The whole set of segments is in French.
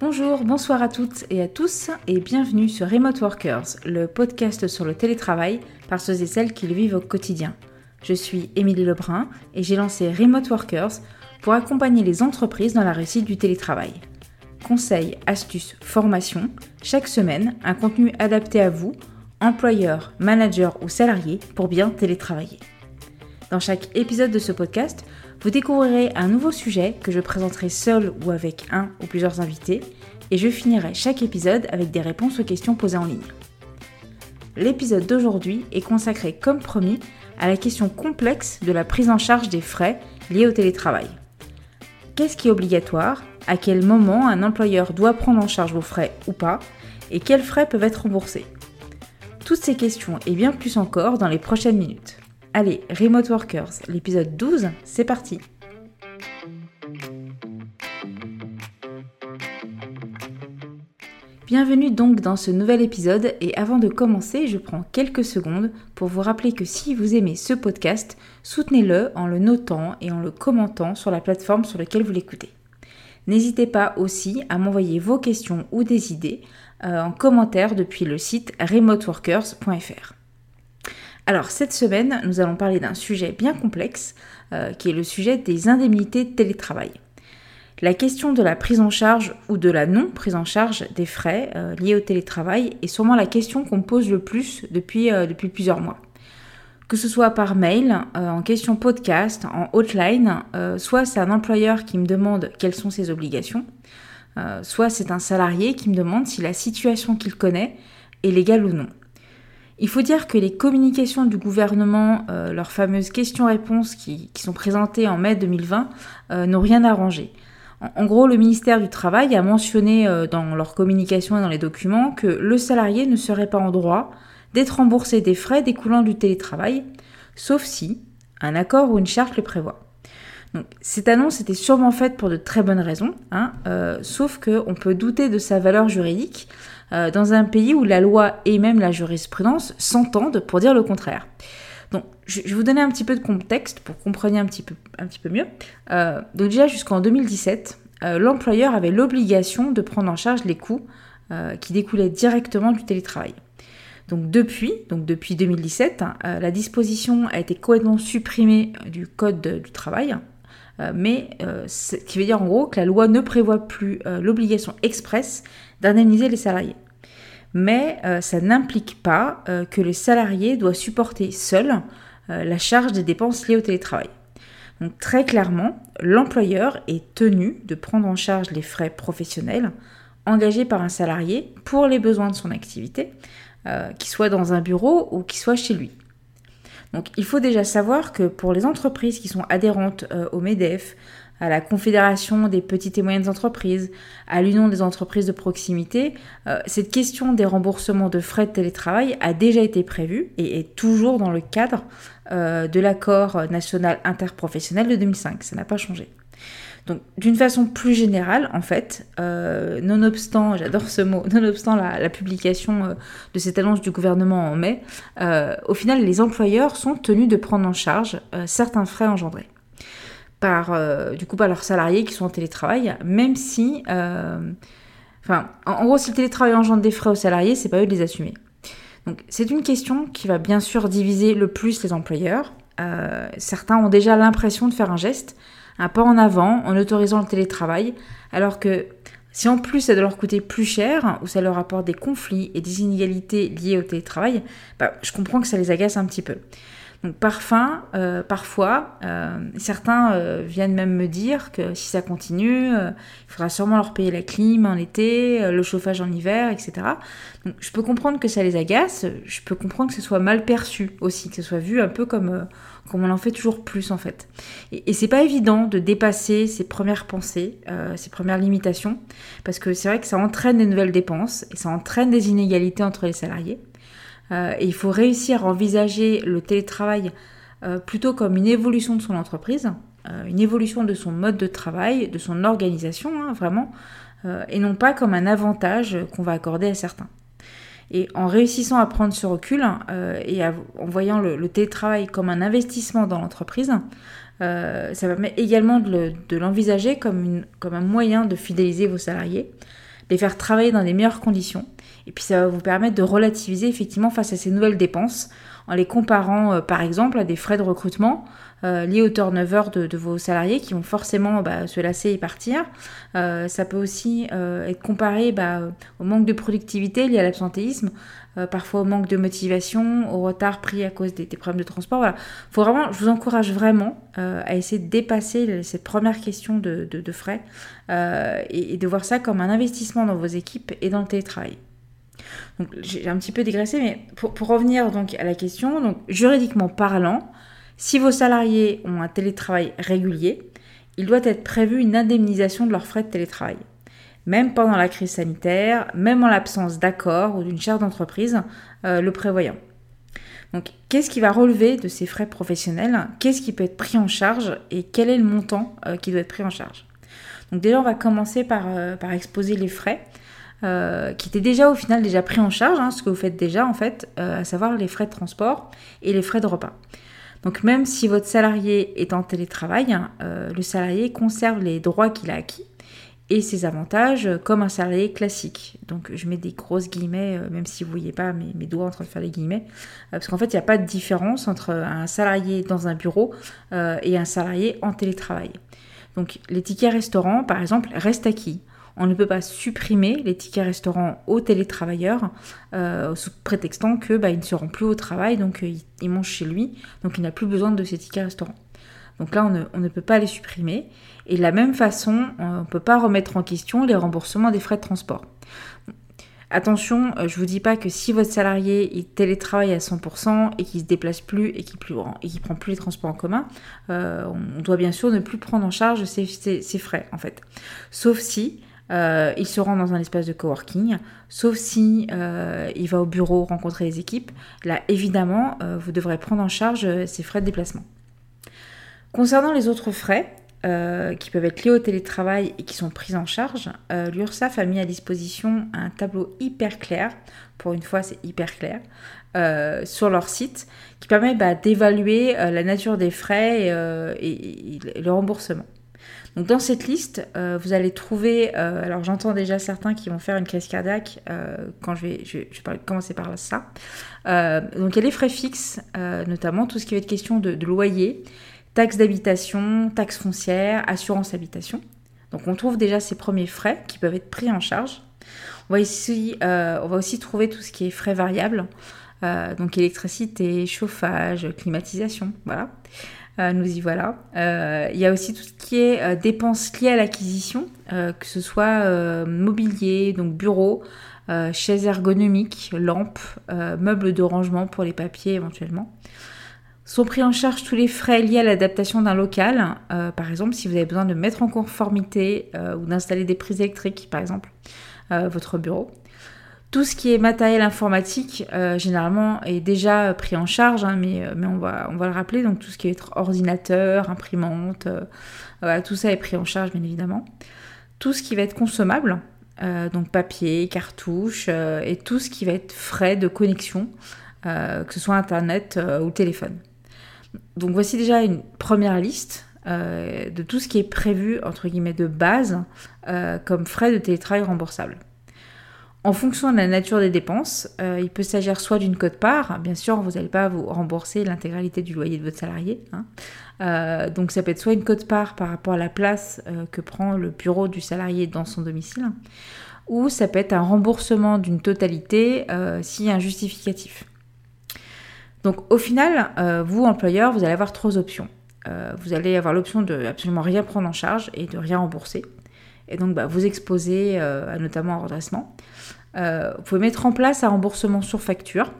Bonjour, bonsoir à toutes et à tous et bienvenue sur Remote Workers, le podcast sur le télétravail par ceux et celles qui le vivent au quotidien. Je suis Émilie Lebrun et j'ai lancé Remote Workers pour accompagner les entreprises dans la réussite du télétravail. Conseils, astuces, formations, chaque semaine un contenu adapté à vous, employeurs, managers ou salariés pour bien télétravailler. Dans chaque épisode de ce podcast, vous découvrirez un nouveau sujet que je présenterai seul ou avec un ou plusieurs invités et je finirai chaque épisode avec des réponses aux questions posées en ligne. L'épisode d'aujourd'hui est consacré comme promis à la question complexe de la prise en charge des frais liés au télétravail. Qu'est-ce qui est obligatoire? À quel moment un employeur doit prendre en charge vos frais ou pas? Et quels frais peuvent être remboursés? Toutes ces questions et bien plus encore dans les prochaines minutes. Allez, Remote Workers, l'épisode 12, c'est parti Bienvenue donc dans ce nouvel épisode et avant de commencer, je prends quelques secondes pour vous rappeler que si vous aimez ce podcast, soutenez-le en le notant et en le commentant sur la plateforme sur laquelle vous l'écoutez. N'hésitez pas aussi à m'envoyer vos questions ou des idées euh, en commentaire depuis le site remoteworkers.fr. Alors cette semaine, nous allons parler d'un sujet bien complexe, euh, qui est le sujet des indemnités de télétravail. La question de la prise en charge ou de la non prise en charge des frais euh, liés au télétravail est sûrement la question qu'on me pose le plus depuis, euh, depuis plusieurs mois. Que ce soit par mail, en question podcast, en hotline, soit c'est un employeur qui me demande quelles sont ses obligations, soit c'est un salarié qui me demande si la situation qu'il connaît est légale ou non. Il faut dire que les communications du gouvernement, euh, leurs fameuses questions-réponses qui, sont présentées en mai 2020, euh, n'ont rien arrangé. En, gros, le ministère du Travail a mentionné euh, dans leurs communications et dans les documents que le salarié ne serait pas en droit d'être remboursé des frais découlant du télétravail, sauf si un accord ou une charte le prévoit. Donc, cette annonce était sûrement faite pour de très bonnes raisons, hein, sauf qu'on peut douter de sa valeur juridique, euh, dans un pays où la loi et même la jurisprudence s'entendent pour dire le contraire. Donc, je vais vous donner un petit peu de contexte pour comprendre un petit peu, un petit peu mieux. Euh, donc déjà, jusqu'en 2017, euh, l'employeur avait l'obligation de prendre en charge les coûts qui découlaient directement du télétravail. Donc depuis, donc depuis 2017, hein, la disposition a été complètement supprimée du Code du travail, mais ce qui veut dire en gros que la loi ne prévoit plus l'obligation expresse d'indemniser les salariés. Mais euh, ça n'implique pas euh, que le salarié doit supporter seul euh, la charge des dépenses liées au télétravail. Donc très clairement, l'employeur est tenu de prendre en charge les frais professionnels engagés par un salarié pour les besoins de son activité, qu'il soit dans un bureau ou qu'il soit chez lui. Donc il faut déjà savoir que pour les entreprises qui sont adhérentes au MEDEF, à la Confédération des petites et moyennes entreprises, à l'Union des entreprises de proximité, euh, cette question des remboursements de frais de télétravail a déjà été prévue et est toujours dans le cadre euh, de l'accord national interprofessionnel de 2005. Ça n'a pas changé. Donc, d'une façon plus générale, en fait, euh, nonobstant, j'adore ce mot, nonobstant la, publication de cette annonce du gouvernement en mai, au final, les employeurs sont tenus de prendre en charge certains frais engendrés par euh, du coup par leurs salariés qui sont en télétravail, même si, euh, enfin, en, gros, si le télétravail engendre des frais aux salariés, c'est pas eux de les assumer. Donc c'est une question qui va bien sûr diviser le plus les employeurs. Euh, certains ont déjà l'impression de faire un geste, un pas en avant en autorisant le télétravail, alors que si en plus ça doit leur coûter plus cher ou ça leur apporte des conflits et des inégalités liées au télétravail, bah, je comprends que ça les agace un petit peu. Donc parfum, euh, parfois, euh, certains euh, viennent même me dire que si ça continue, il faudra sûrement leur payer la clim en été, le chauffage en hiver, etc. Donc je peux comprendre que ça les agace, je peux comprendre que ce soit mal perçu aussi, que ce soit vu un peu comme, comme on en fait toujours plus en fait. Et, et c'est pas évident de dépasser ces premières pensées, ces premières limitations, parce que c'est vrai que ça entraîne des nouvelles dépenses et ça entraîne des inégalités entre les salariés. Euh, et il faut réussir à envisager le télétravail euh, plutôt comme une évolution de son entreprise, euh, une évolution de son mode de travail, de son organisation, hein, vraiment, et non pas comme un avantage qu'on va accorder à certains. Et en réussissant à prendre ce recul et en voyant le, télétravail comme un investissement dans l'entreprise, ça permet également de l'envisager comme, comme un moyen de fidéliser vos salariés les faire travailler dans les meilleures conditions. Et puis ça va vous permettre de relativiser effectivement face à ces nouvelles dépenses en les comparant euh, par exemple à des frais de recrutement euh, liés au turnover de, de, vos salariés qui vont forcément bah, se lasser et partir. Euh, ça peut aussi être comparé bah, au manque de productivité lié à l'absentéisme, parfois au manque de motivation, au retard pris à cause des, problèmes de transport. Voilà. Faut vraiment, je vous encourage vraiment à essayer de dépasser cette première question de, de frais et, et de voir ça comme un investissement dans vos équipes et dans le télétravail. Donc j'ai un petit peu dégraissé, mais pour, revenir donc à la question, donc juridiquement parlant, si vos salariés ont un télétravail régulier, il doit être prévu une indemnisation de leurs frais de télétravail. Même pendant la crise sanitaire, même en l'absence d'accord ou d'une charte d'entreprise euh, le prévoyant. Donc, qu'est-ce qui va relever de ces frais professionnels? Qu'est-ce qui peut être pris en charge Et quel est le montant euh, qui doit être pris en charge? Donc, déjà, on va commencer par, euh, par exposer les frais. Euh, qui était déjà au final déjà pris en charge, hein, ce que vous faites déjà en fait, euh, à savoir les frais de transport et les frais de repas. Donc même si votre salarié est en télétravail, hein, euh, le salarié conserve les droits qu'il a acquis et ses avantages comme un salarié classique. Donc je mets des grosses guillemets, même si vous ne voyez pas mes, doigts en train de faire les guillemets, parce qu'en fait il n'y a pas de différence entre un salarié dans un bureau et un salarié en télétravail. Donc les tickets restaurants par exemple restent acquis. On ne peut pas supprimer les tickets restaurants aux télétravailleurs euh, sous prétextant que bah, ne seront plus au travail, donc euh, ils mangent chez lui, donc il n'a plus besoin de ces tickets restaurants. Donc là, on ne, peut pas les supprimer. Et de la même façon, on ne peut pas remettre en question les remboursements des frais de transport. Attention, euh, je ne vous dis pas que si votre salarié il télétravaille à 100% et qu'il se déplace plus et qu'il ne prend plus les transports en commun, on doit bien sûr ne plus prendre en charge ces frais en fait. Sauf si euh, il se rend dans un espace de coworking, sauf si euh, il va au bureau rencontrer les équipes. Là, évidemment, euh, vous devrez prendre en charge ces frais de déplacement. Concernant les autres frais, qui peuvent être liés au télétravail et qui sont pris en charge, l'URSSAF a mis à disposition un tableau hyper clair, pour une fois c'est hyper clair, sur leur site, qui permet bah, d'évaluer la nature des frais et le remboursement. Dans cette liste, euh, vous allez trouver, euh, alors j'entends déjà certains qui vont faire une crise cardiaque euh, quand je vais, commencer par ça. donc il y a les frais fixes, notamment tout ce qui va être question de, loyer, taxes d'habitation, taxes foncières, assurance habitation. Donc on trouve déjà ces premiers frais qui peuvent être pris en charge. On va, on va aussi trouver tout ce qui est frais variables, donc électricité, chauffage, climatisation, voilà. Euh, nous y voilà. Euh, il y a aussi tout ce qui est euh, dépenses liées à l'acquisition, que ce soit mobilier, donc bureau, chaises ergonomiques, lampes, meubles de rangement pour les papiers éventuellement. Sont pris en charge tous les frais liés à l'adaptation d'un local, par exemple si vous avez besoin de mettre en conformité ou d'installer des prises électriques, par exemple, votre bureau. Tout ce qui est matériel informatique, euh, généralement, est déjà pris en charge, hein, mais, euh, on, va, le rappeler. Donc, tout ce qui est ordinateur, imprimante, euh, tout ça est pris en charge, bien évidemment. Tout ce qui va être consommable, donc papier, cartouche, et tout ce qui va être frais de connexion, que ce soit Internet ou téléphone. Donc, voici déjà une première liste de tout ce qui est prévu, entre guillemets, de base, comme frais de télétravail remboursables. En fonction de la nature des dépenses, euh, il peut s'agir soit d'une cote-part, bien sûr, vous n'allez pas vous rembourser l'intégralité du loyer de votre salarié. Hein. Euh, donc ça peut être soit une cote-part par rapport à la place euh, que prend le bureau du salarié dans son domicile, ou ça peut être un remboursement d'une totalité s'il y un justificatif. Donc au final, vous, employeur, vous allez avoir trois options. vous allez avoir l'option de absolument rien prendre en charge et de rien rembourser et donc bah, vous exposer à notamment un redressement. Euh, vous pouvez mettre en place un remboursement sur facture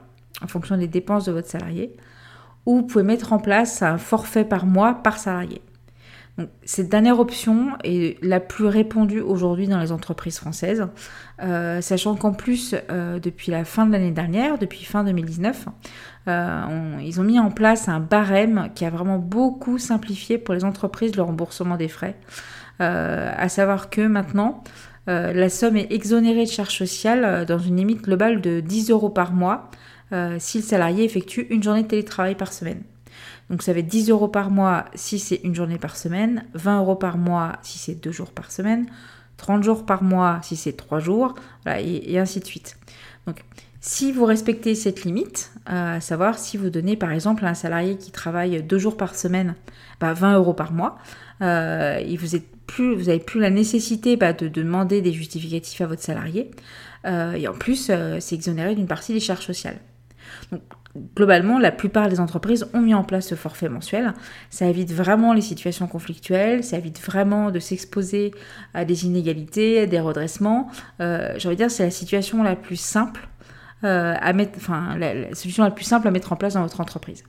en fonction des dépenses de votre salarié, ou vous pouvez mettre en place un forfait par mois par salarié. Cette dernière option est la plus répandue aujourd'hui dans les entreprises françaises, euh, sachant qu'en plus, euh, depuis la fin de l'année dernière, depuis fin 2019, ils ont mis en place un barème qui a vraiment beaucoup simplifié pour les entreprises le remboursement des frais. à savoir que maintenant, euh, la somme est exonérée de charges sociales euh, dans une limite globale de 10 euros par mois euh, si le salarié effectue une journée de télétravail par semaine. Donc ça va être 10 euros par mois si c'est une journée par semaine, 20 euros par mois si c'est deux jours par semaine, 30 jours par mois si c'est 3 jours, et, ainsi de suite. Donc, si vous respectez cette limite, euh, à savoir si vous donnez par exemple à un salarié qui travaille 2 jours par semaine 20 bah, euros par mois, euh, et vous n'avez plus, plus la nécessité bah, de, demander des justificatifs à votre salarié, euh, et en plus c'est exonéré d'une partie des charges sociales. Donc, globalement, la plupart des entreprises ont mis en place ce forfait mensuel. Ça évite vraiment les situations conflictuelles, ça évite vraiment de s'exposer à des inégalités, à des redressements. Euh, J'ai dire, c'est la situation la plus simple euh, à mettre, enfin, la, solution la plus simple à mettre en place dans votre entreprise.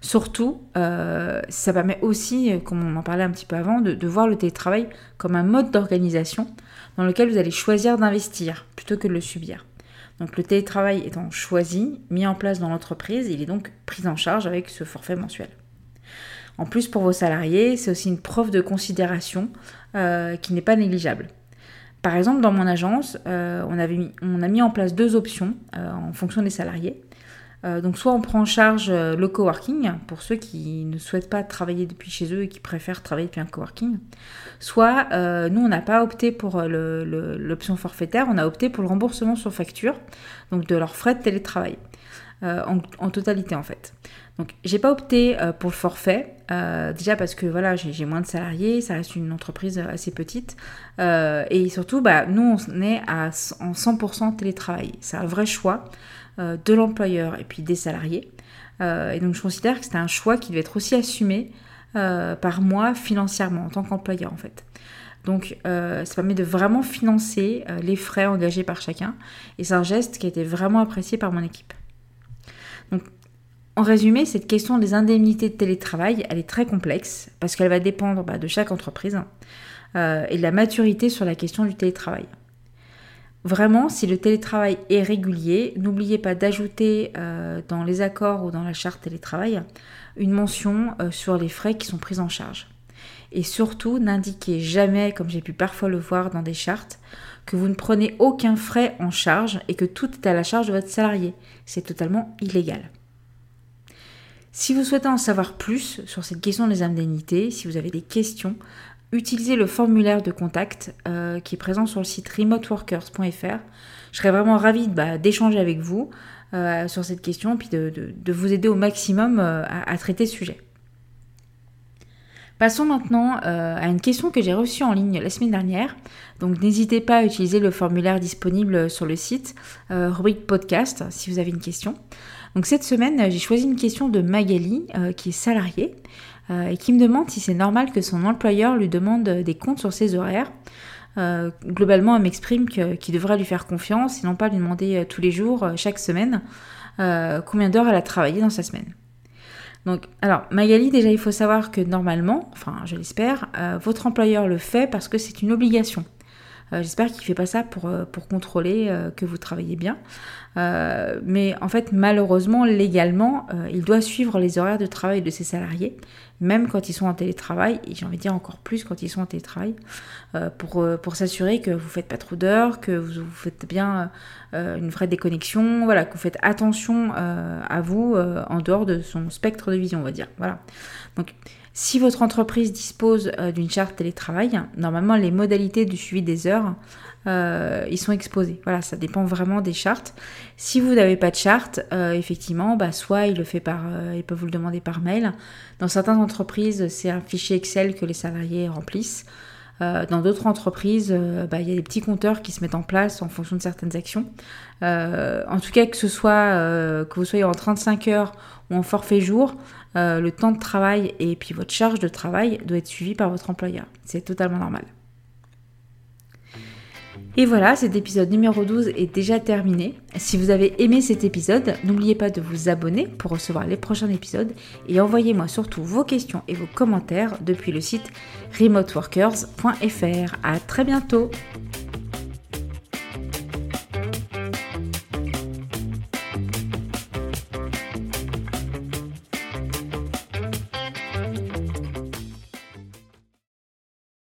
Surtout, euh, ça permet aussi, comme on en parlait un petit peu avant, de, de voir le télétravail comme un mode d'organisation dans lequel vous allez choisir d'investir plutôt que de le subir. Donc le télétravail étant choisi, mis en place dans l'entreprise, il est donc pris en charge avec ce forfait mensuel. En plus, pour vos salariés, c'est aussi une preuve de considération euh, qui n'est pas négligeable. Par exemple, dans mon agence, euh, on, a mis en place deux options euh, en fonction des salariés. Euh, donc soit on prend en charge euh, le coworking pour ceux qui ne souhaitent pas travailler depuis chez eux et qui préfèrent travailler depuis un coworking, soit euh, nous on n'a pas opté pour l'option forfaitaire, on a opté pour le remboursement sur facture, donc de leurs frais de télétravail, en, totalité en fait. Donc j'ai pas opté pour le forfait, déjà parce que voilà j'ai moins de salariés, ça reste une entreprise assez petite, et surtout bah, nous on est en 100% télétravail, c'est un vrai choix. Euh, de l'employeur et puis des salariés. Euh, et donc je considère que c'est un choix qui devait être aussi assumé euh, par moi financièrement en tant qu'employeur en fait. Donc ça permet de vraiment financer les frais engagés par chacun et c'est un geste qui a été vraiment apprécié par mon équipe. Donc en résumé, cette question des indemnités de télétravail, elle est très complexe parce qu'elle va dépendre bah, de chaque entreprise et de la maturité sur la question du télétravail. Vraiment, si le télétravail est régulier, n'oubliez pas d'ajouter euh, dans les accords ou dans la charte télétravail une mention euh, sur les frais qui sont pris en charge. Et surtout, n'indiquez jamais, comme j'ai pu parfois le voir dans des chartes, que vous ne prenez aucun frais en charge et que tout est à la charge de votre salarié. C'est totalement illégal. Si vous souhaitez en savoir plus sur cette question des indemnités, si vous avez des questions, utilisez le formulaire de contact euh, qui est présent sur le site remoteworkers.fr. Je serais vraiment ravie bah, d'échanger avec vous euh, sur cette question, puis de, vous aider au maximum euh, à, traiter ce sujet. Passons maintenant à une question que j'ai reçue en ligne la semaine dernière. Donc n'hésitez pas à utiliser le formulaire disponible sur le site, rubrique podcast, si vous avez une question. Donc cette semaine, j'ai choisi une question de Magali, qui est salariée, euh, et qui me demande si c'est normal que son employeur lui demande des comptes sur ses horaires. Euh, globalement, elle m'exprime qu'il devrait lui faire confiance et non pas lui demander euh, tous les jours, chaque semaine, combien d'heures elle a travaillé dans sa semaine. Donc, alors, Magali, déjà, il faut savoir que normalement, enfin, je l'espère, votre employeur le fait parce que c'est une obligation. J'espère qu'il ne fait pas ça pour, pour contrôler que vous travaillez bien. mais en fait, malheureusement, légalement, il doit suivre les horaires de travail de ses salariés même quand ils sont en télétravail, et j'ai envie de dire encore plus quand ils sont en télétravail, euh, pour, euh, pour s'assurer que vous faites pas trop d'heures, que vous, faites bien euh, une vraie déconnexion, voilà, que vous faites attention à vous en dehors de son spectre de vision, on va dire. Voilà. Donc, si votre entreprise dispose d'une charte télétravail, normalement les modalités du suivi des heures euh, ils sont exposés. Voilà, ça dépend vraiment des chartes. Si vous n'avez pas de charte, euh, effectivement, bah, soit il le fait par, euh, ils peuvent vous le demander par mail. Dans certaines entreprises, c'est un fichier Excel que les salariés remplissent. dans d'autres entreprises, bah, il y a des petits compteurs qui se mettent en place en fonction de certaines actions. en tout cas, que ce soit que vous soyez en 35 heures ou en forfait jour, le temps de travail et puis votre charge de travail doit être suivi par votre employeur. C'est totalement normal. Et voilà, cet épisode numéro 12 est déjà terminé. Si vous avez aimé cet épisode, n'oubliez pas de vous abonner pour recevoir les prochains épisodes et envoyez-moi surtout vos questions et vos commentaires depuis le site remoteworkers.fr. À très bientôt!